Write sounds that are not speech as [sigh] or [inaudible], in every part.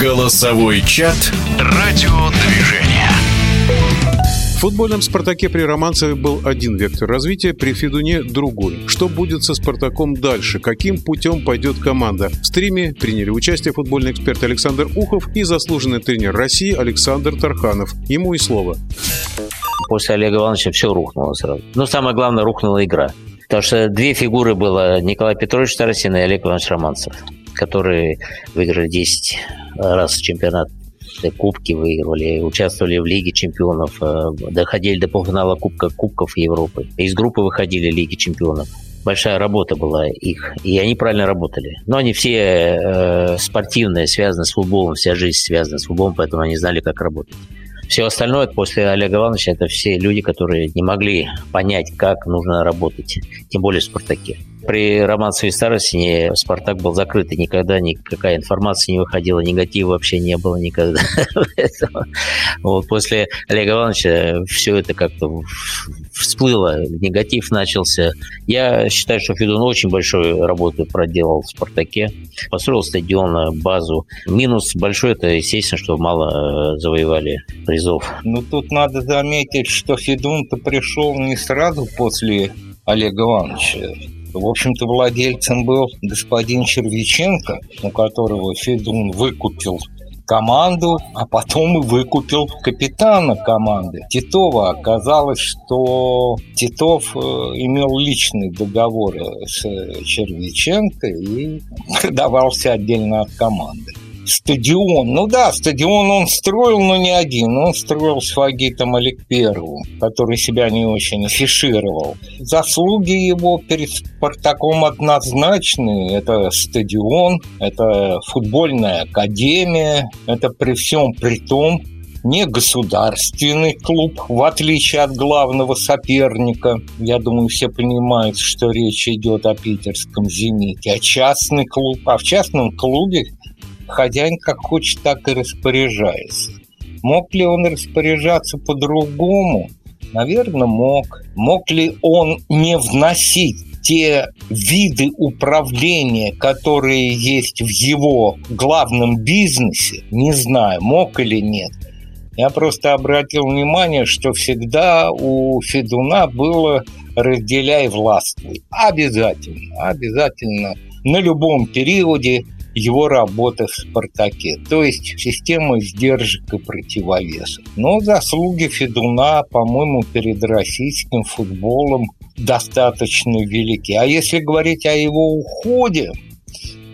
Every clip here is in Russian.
Голосовой чат «Радиодвижение». В футбольном «Спартаке» при Романцеве был один вектор развития, при Федуне – другой. Что будет со «Спартаком» дальше? Каким путем пойдет команда? В стриме приняли участие футбольный эксперт Александр Ухов и заслуженный тренер России Александр Тарханов. Ему и слово. После Олега Ивановича все рухнуло сразу. Но самое главное, рухнула игра. Потому что две фигуры было Николай Петрович Тарасин и Олег Иванович Романцев, которые выиграли 10 раз чемпионат кубки выигрывали, участвовали в Лиге чемпионов, э, доходили до полуфинала Кубка Кубков Европы. Из группы выходили Лиги чемпионов. Большая работа была их, и они правильно работали. Но они все э, спортивные, связаны с футболом, вся жизнь связана с футболом, поэтому они знали, как работать. Все остальное после Олега Ивановича это все люди, которые не могли понять, как нужно работать, тем более в «Спартаке». При Романцеве Старостине «Спартак» был закрыт, и никогда никакая информация не выходила, негатива вообще не было никогда. [laughs] вот после Олега Ивановича все это как-то всплыло, негатив начался. Я считаю, что Федун очень большую работу проделал в «Спартаке», построил стадион, базу. Минус большой – это, естественно, что мало э, завоевали призов. Ну, тут надо заметить, что Федун-то пришел не сразу после Олега Ивановича. В общем-то, владельцем был господин Червиченко, у которого Федун выкупил команду, а потом и выкупил капитана команды Титова. Оказалось, что Титов э, имел личный договор с Червиченко и [laughs] продавался отдельно от команды стадион. Ну да, стадион он строил, но не один. Он строил с Фагитом Олег Первым, который себя не очень афишировал. Заслуги его перед Спартаком однозначны. Это стадион, это футбольная академия, это при всем при том не государственный клуб, в отличие от главного соперника. Я думаю, все понимают, что речь идет о питерском «Зените», а частный клуб. А в частном клубе хозяин как хочет, так и распоряжается. Мог ли он распоряжаться по-другому? Наверное, мог. Мог ли он не вносить те виды управления, которые есть в его главном бизнесе, не знаю, мог или нет. Я просто обратил внимание, что всегда у Федуна было «разделяй властвуй». Обязательно, обязательно на любом периоде его работы в «Спартаке», то есть система сдержек и противовесов. Но заслуги Федуна, по-моему, перед российским футболом достаточно велики. А если говорить о его уходе,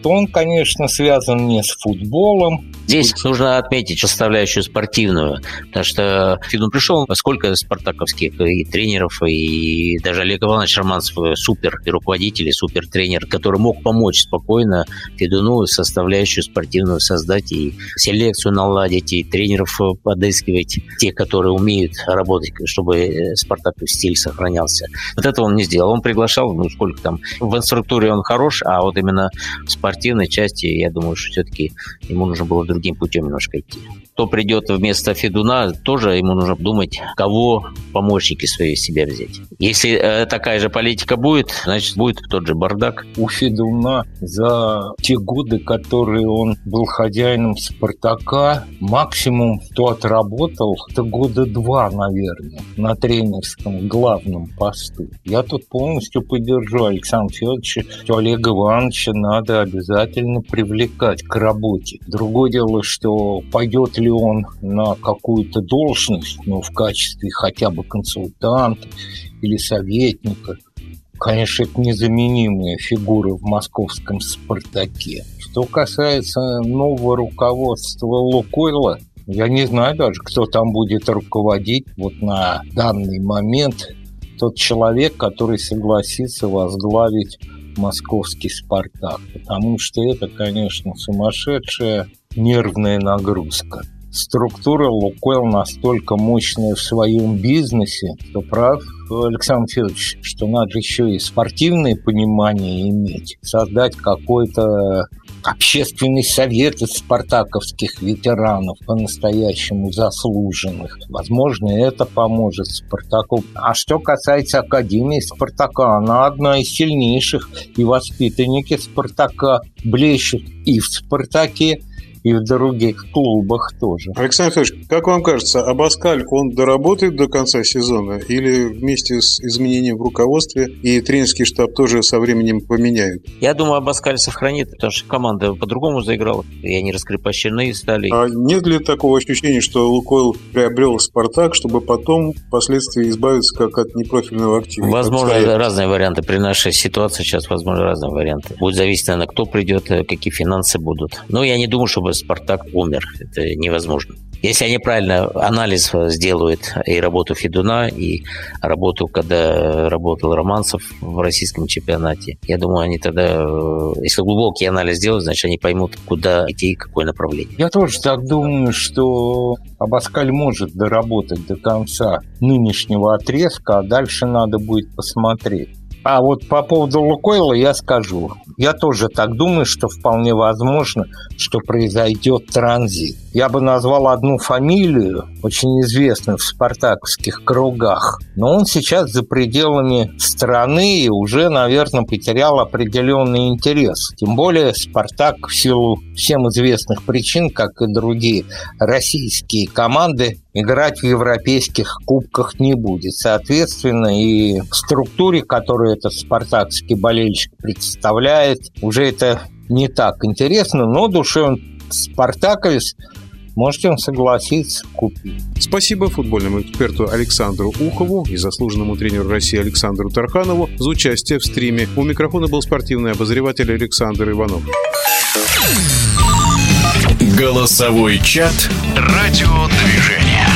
то он, конечно, связан не с футболом, Здесь нужно отметить составляющую спортивную, потому что Федун пришел, сколько спартаковских и тренеров, и даже Олег Иванович Романцев супер и руководитель, и супер тренер, который мог помочь спокойно Федуну составляющую спортивную создать и селекцию наладить, и тренеров подыскивать, тех, которые умеют работать, чтобы спартаковский стиль сохранялся. Вот этого он не сделал. Он приглашал, ну, сколько там, в инструктуре он хорош, а вот именно в спортивной части, я думаю, что все-таки ему нужно было другим путем немножко идти. Кто придет вместо Федуна, тоже ему нужно думать, кого помощники свои себя взять. Если э, такая же политика будет, значит, будет тот же бардак. У Федуна за те годы, которые он был хозяином «Спартака», максимум, кто отработал, это года два, наверное, на тренерском главном посту. Я тут полностью поддержу Александра Федоровича, что Олега Ивановича надо обязательно привлекать к работе. Другое дело, что пойдет ли он на какую-то должность, ну, в качестве хотя бы консультанта или советника, конечно, это незаменимые фигуры в московском «Спартаке». Что касается нового руководства «Лукойла», я не знаю даже, кто там будет руководить вот на данный момент. Тот человек, который согласится возглавить московский «Спартак». Потому что это, конечно, сумасшедшая нервная нагрузка. Структура Лукойл настолько мощная в своем бизнесе, что прав Александр Федорович, что надо еще и спортивное понимание иметь, создать какой-то общественный совет из спартаковских ветеранов, по-настоящему заслуженных. Возможно, это поможет Спартаку. А что касается Академии Спартака, она одна из сильнейших, и воспитанники Спартака блещут и в Спартаке, и в других клубах тоже. Александр Федорович, как вам кажется, Абаскаль, он доработает до конца сезона или вместе с изменением в руководстве и тренерский штаб тоже со временем поменяют? Я думаю, Абаскаль сохранит, потому что команда по-другому заиграла, и они раскрепощены стали. А нет ли такого ощущения, что Лукойл приобрел Спартак, чтобы потом впоследствии избавиться как от непрофильного актива? Возможно, разные варианты. При нашей ситуации сейчас возможно разные варианты. Будет зависеть, наверное, кто придет, какие финансы будут. Но я не думаю, чтобы Спартак умер. Это невозможно. Если они правильно анализ сделают и работу Федуна, и работу, когда работал Романцев в российском чемпионате, я думаю, они тогда, э, если глубокий анализ сделают, значит, они поймут, куда идти и какое направление. Я тоже так думаю, что Абаскаль может доработать до конца нынешнего отрезка, а дальше надо будет посмотреть. А вот по поводу Лукойла я скажу. Я тоже так думаю, что вполне возможно, что произойдет транзит. Я бы назвал одну фамилию, очень известную в спартаковских кругах, но он сейчас за пределами страны и уже, наверное, потерял определенный интерес. Тем более Спартак в силу всем известных причин, как и другие российские команды, играть в европейских кубках не будет. Соответственно, и в структуре, которую этот спартакский болельщик представляет, уже это не так интересно, но душе он спартаковец, можете он согласиться купить. Спасибо футбольному эксперту Александру Ухову и заслуженному тренеру России Александру Тарханову за участие в стриме. У микрофона был спортивный обозреватель Александр Иванов. Голосовой чат «Радиодвижение».